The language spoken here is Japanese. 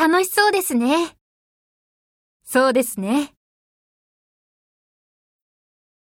楽しそうですね。そうですね。